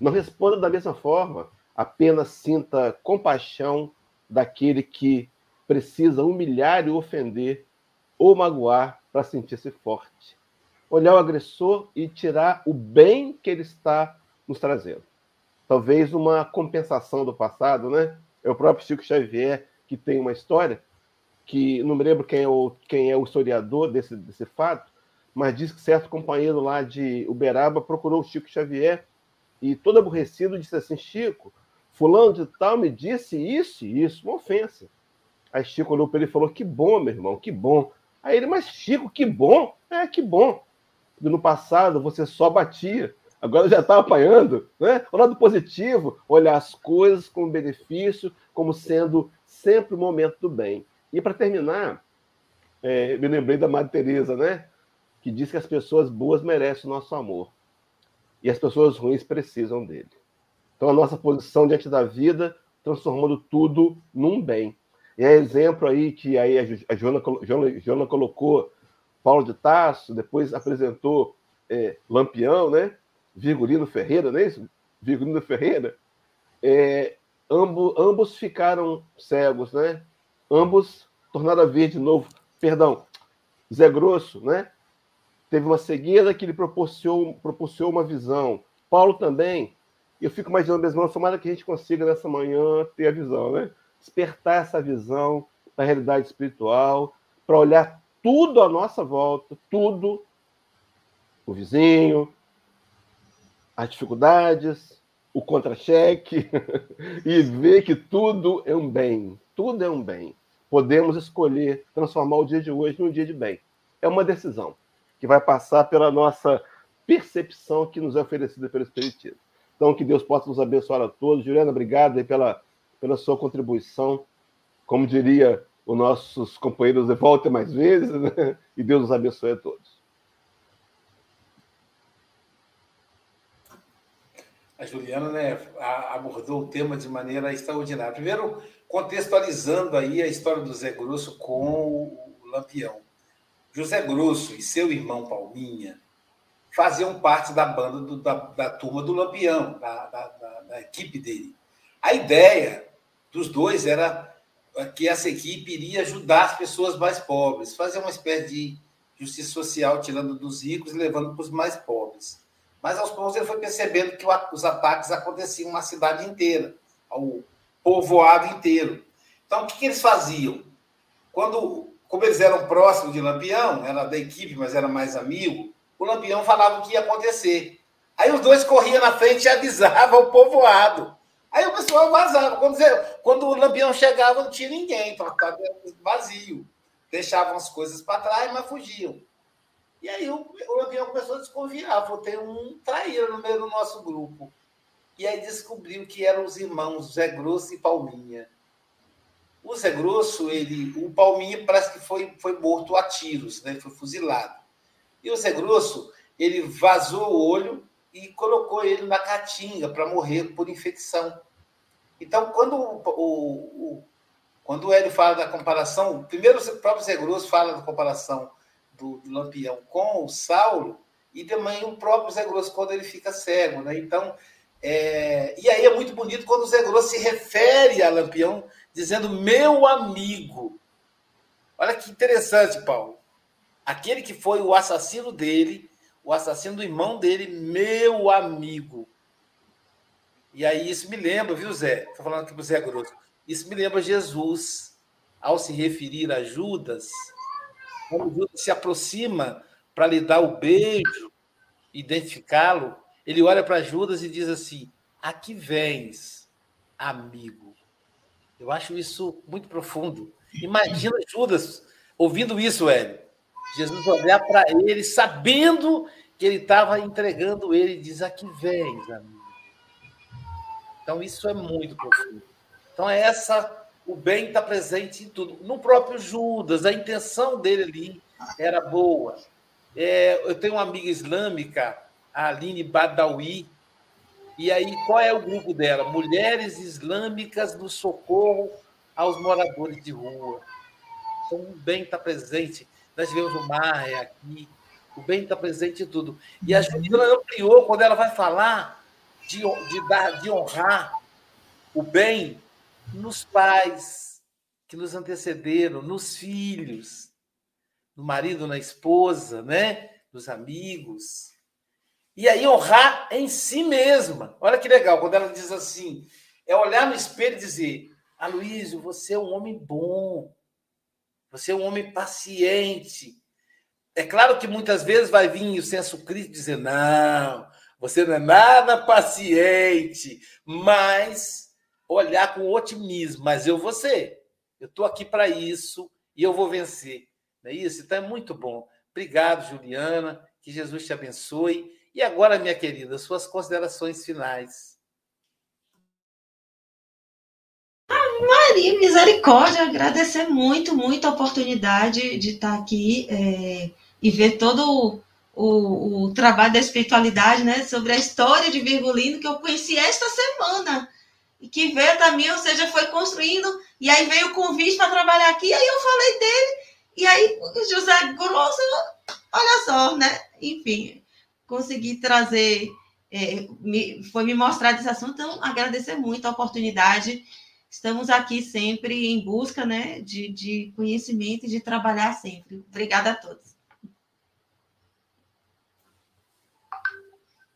Não responda da mesma forma apenas sinta compaixão daquele que precisa humilhar e ofender ou magoar para sentir-se forte. Olhar o agressor e tirar o bem que ele está nos trazendo. Talvez uma compensação do passado, né? É o próprio Chico Xavier que tem uma história que não me lembro quem é o, quem é o historiador desse, desse fato, mas diz que certo companheiro lá de Uberaba procurou o Chico Xavier e todo aborrecido disse assim: Chico, fulano de tal me disse isso e isso, uma ofensa. Aí Chico olhou para ele e falou: Que bom, meu irmão, que bom. Aí ele, mas Chico, que bom. É, que bom. No passado você só batia, agora já está apanhando. Né? O lado positivo, olhar as coisas como benefício, como sendo sempre o momento do bem. E para terminar, é, me lembrei da Madre Teresa, né? Que diz que as pessoas boas merecem o nosso amor e as pessoas ruins precisam dele. Então a nossa posição diante da vida, transformando tudo num bem. E é exemplo aí que aí a Joana, Joana, Joana colocou Paulo de Tarso, depois apresentou é, Lampião, né? Virgulino Ferreira, não é isso? Virgulino Ferreira. É, ambos, ambos ficaram cegos, né? Ambos tornaram a ver de novo. Perdão, Zé Grosso, né? Teve uma cegueira que lhe proporcionou, proporcionou uma visão. Paulo também. Eu fico imaginando mesmo, tomara que a gente consiga nessa manhã ter a visão, né? Despertar essa visão da realidade espiritual, para olhar tudo à nossa volta, tudo, o vizinho, as dificuldades, o contra-cheque, e ver que tudo é um bem, tudo é um bem. Podemos escolher transformar o dia de hoje num dia de bem. É uma decisão que vai passar pela nossa percepção que nos é oferecida pelo Espiritismo. Então, que Deus possa nos abençoar a todos. Juliana, obrigado pela, pela sua contribuição. Como diria os nossos companheiros volta mais vezes, né? e Deus nos abençoe a todos.
A Juliana né, abordou o tema de maneira extraordinária. Primeiro, contextualizando aí a história do Zé Grosso com o Lampião. José Grosso e seu irmão Palminha faziam parte da banda do, da, da, turma do Lampião, da, da, da equipe dele. A ideia dos dois era que essa equipe iria ajudar as pessoas mais pobres, fazer uma espécie de justiça social, tirando dos ricos e levando para os mais pobres. Mas aos poucos ele foi percebendo que os ataques aconteciam na cidade inteira, ao povoado inteiro. Então, o que, que eles faziam? Quando, como eles eram próximos de Lampião, era da equipe, mas era mais amigo, o Lampião falava o que ia acontecer. Aí os dois corriam na frente e avisavam o povoado. Aí o pessoal vazava. Quando, quando o lampião chegava, não tinha ninguém, estava vazio. Deixavam as coisas para trás, mas fugiam. E aí o, o lampião começou a desconfiar, falou: tem um traíra no meio do nosso grupo. E aí descobriu que eram os irmãos Zé Grosso e Palminha. O Zé Grosso, ele, o Palminha parece que foi, foi morto a tiros, né? foi fuzilado. E o Zé Grosso, ele vazou o olho e colocou ele na caatinga para morrer por infecção. Então, quando o, o, o, quando o Hélio fala da comparação, primeiro o próprio Zé Grosso fala da comparação do, do, Lampião com o Saulo, e também o próprio Zé Grosso quando ele fica cego. Né? Então, é, e aí é muito bonito quando o Zé Grosso se refere a Lampião dizendo meu amigo. Olha que interessante, Paulo. Aquele que foi o assassino dele o assassino do irmão dele, meu amigo. E aí isso me lembra, viu, Zé? Estou falando aqui para o Zé Grosso. Isso me lembra Jesus, ao se referir a Judas, quando Judas se aproxima para lhe dar o beijo, identificá-lo, ele olha para Judas e diz assim: Aqui vens, amigo. Eu acho isso muito profundo. Imagina Judas ouvindo isso, Hélio. Jesus olhar para ele, sabendo que ele estava entregando ele, diz: Aqui vens, amigo. Então, isso é muito profundo. Então, é essa. O bem está presente em tudo. No próprio Judas, a intenção dele ali era boa. É, eu tenho uma amiga islâmica, a Aline Badawi, e aí qual é o grupo dela? Mulheres Islâmicas do Socorro aos Moradores de Rua. Então, o bem está presente. Nós tivemos o Maia aqui. O bem está presente em tudo. E a Juliana ampliou quando ela vai falar de, de, dar, de honrar o bem nos pais que nos antecederam, nos filhos, no marido, na esposa, né? nos amigos. E aí honrar em si mesma. Olha que legal, quando ela diz assim, é olhar no espelho e dizer: Aloysio, você é um homem bom. Você é um homem paciente. É claro que muitas vezes vai vir o senso crítico dizer: não, você não é nada paciente, mas olhar com otimismo. Mas eu vou ser. Eu estou aqui para isso e eu vou vencer. Não é isso? Então é muito bom. Obrigado, Juliana. Que Jesus te abençoe. E agora, minha querida, suas considerações finais.
Maria, misericórdia, agradecer muito, muito a oportunidade de estar aqui é, e ver todo o, o, trabalho da espiritualidade, né, sobre a história de Virgulino que eu conheci esta semana. E que veio também, ou seja, foi construindo e aí veio o convite para trabalhar aqui, aí eu falei dele e aí José Grosso, olha só, né, enfim, consegui trazer, é, me, foi me mostrar esse assunto, então agradecer muito a oportunidade estamos aqui sempre em busca né, de, de conhecimento e de trabalhar sempre. Obrigada a todos.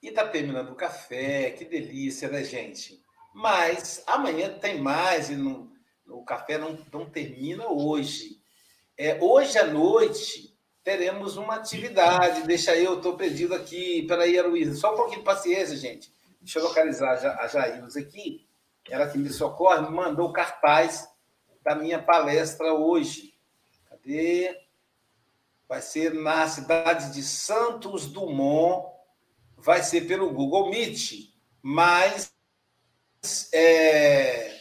E está terminando o café, que delícia, né, gente? Mas amanhã tem mais e não, o café não, não termina hoje. É, hoje à noite teremos uma atividade. Deixa eu, estou perdido aqui. Peraí, Heloísa, só um pouquinho de paciência, gente. Deixa eu localizar a Jairus aqui ela que me socorre, me mandou cartaz da minha palestra hoje. Cadê? Vai ser na cidade de Santos Dumont, vai ser pelo Google Meet, mas é,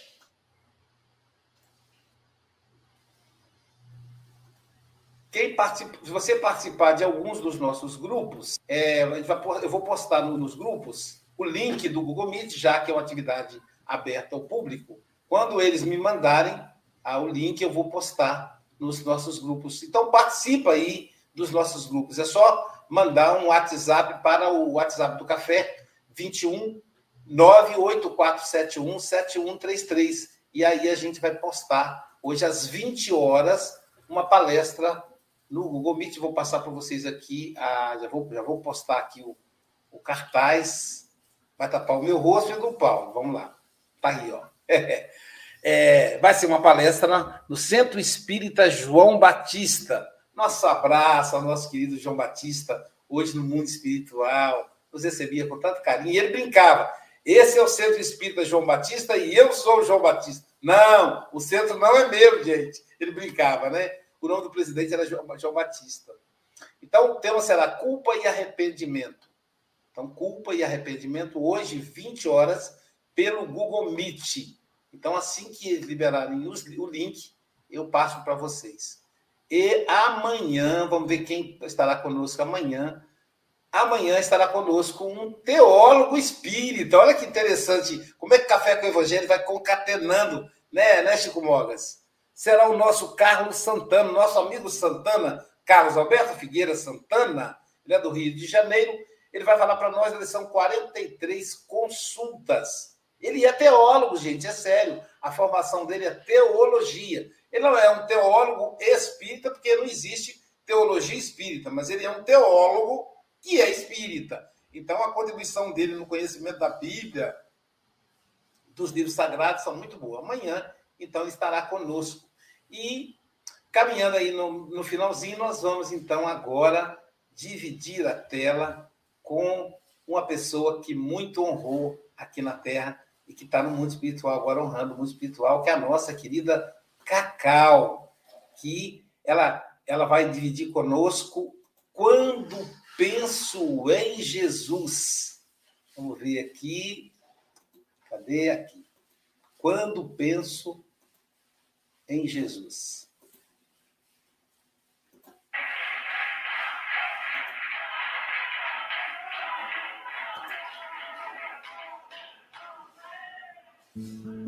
Quem participa, se você participar de alguns dos nossos grupos, é, eu vou postar nos grupos o link do Google Meet, já que é uma atividade aberta ao público. Quando eles me mandarem ah, o link, eu vou postar nos nossos grupos. Então, participa aí dos nossos grupos. É só mandar um WhatsApp para o WhatsApp do Café, 21 98471 7133. E aí a gente vai postar hoje às 20 horas uma palestra no Google Meet. Vou passar para vocês aqui, a, já, vou, já vou postar aqui o, o cartaz. Vai tapar o meu rosto e o do Paulo. Vamos lá. Tá aí, ó. É, vai ser uma palestra no Centro Espírita João Batista. Nosso abraço ao nosso querido João Batista, hoje no mundo espiritual. Nos recebia com tanto carinho. E ele brincava. Esse é o Centro Espírita João Batista e eu sou o João Batista. Não, o centro não é meu, gente. Ele brincava, né? O nome do presidente era João, Batista. Então, o tema será culpa e arrependimento. Então, culpa e arrependimento, hoje, 20 horas, pelo Google Meet. Então, assim que liberarem o link, eu passo para vocês. E amanhã, vamos ver quem estará conosco amanhã. Amanhã estará conosco um teólogo espírita. Olha que interessante. Como é que Café com o Evangelho vai concatenando, né, né Chico Mogas? Será o nosso Carlos Santana, nosso amigo Santana, Carlos Alberto Figueira Santana, ele é do Rio de Janeiro. Ele vai falar para nós da lição 43 consultas ele é teólogo, gente, é sério. A formação dele é teologia. Ele não é um teólogo espírita, porque não existe teologia espírita, mas ele é um teólogo que é espírita. Então, a contribuição dele no conhecimento da Bíblia, dos livros sagrados, são muito boa. Amanhã, então, ele estará conosco. E, caminhando aí no, no finalzinho, nós vamos, então, agora dividir a tela com uma pessoa que muito honrou aqui na Terra, e que está no mundo espiritual, agora honrando o mundo espiritual, que é a nossa querida Cacau, que ela, ela vai dividir conosco quando penso em Jesus. Vamos ver aqui. Cadê aqui? Quando penso em Jesus.
Toda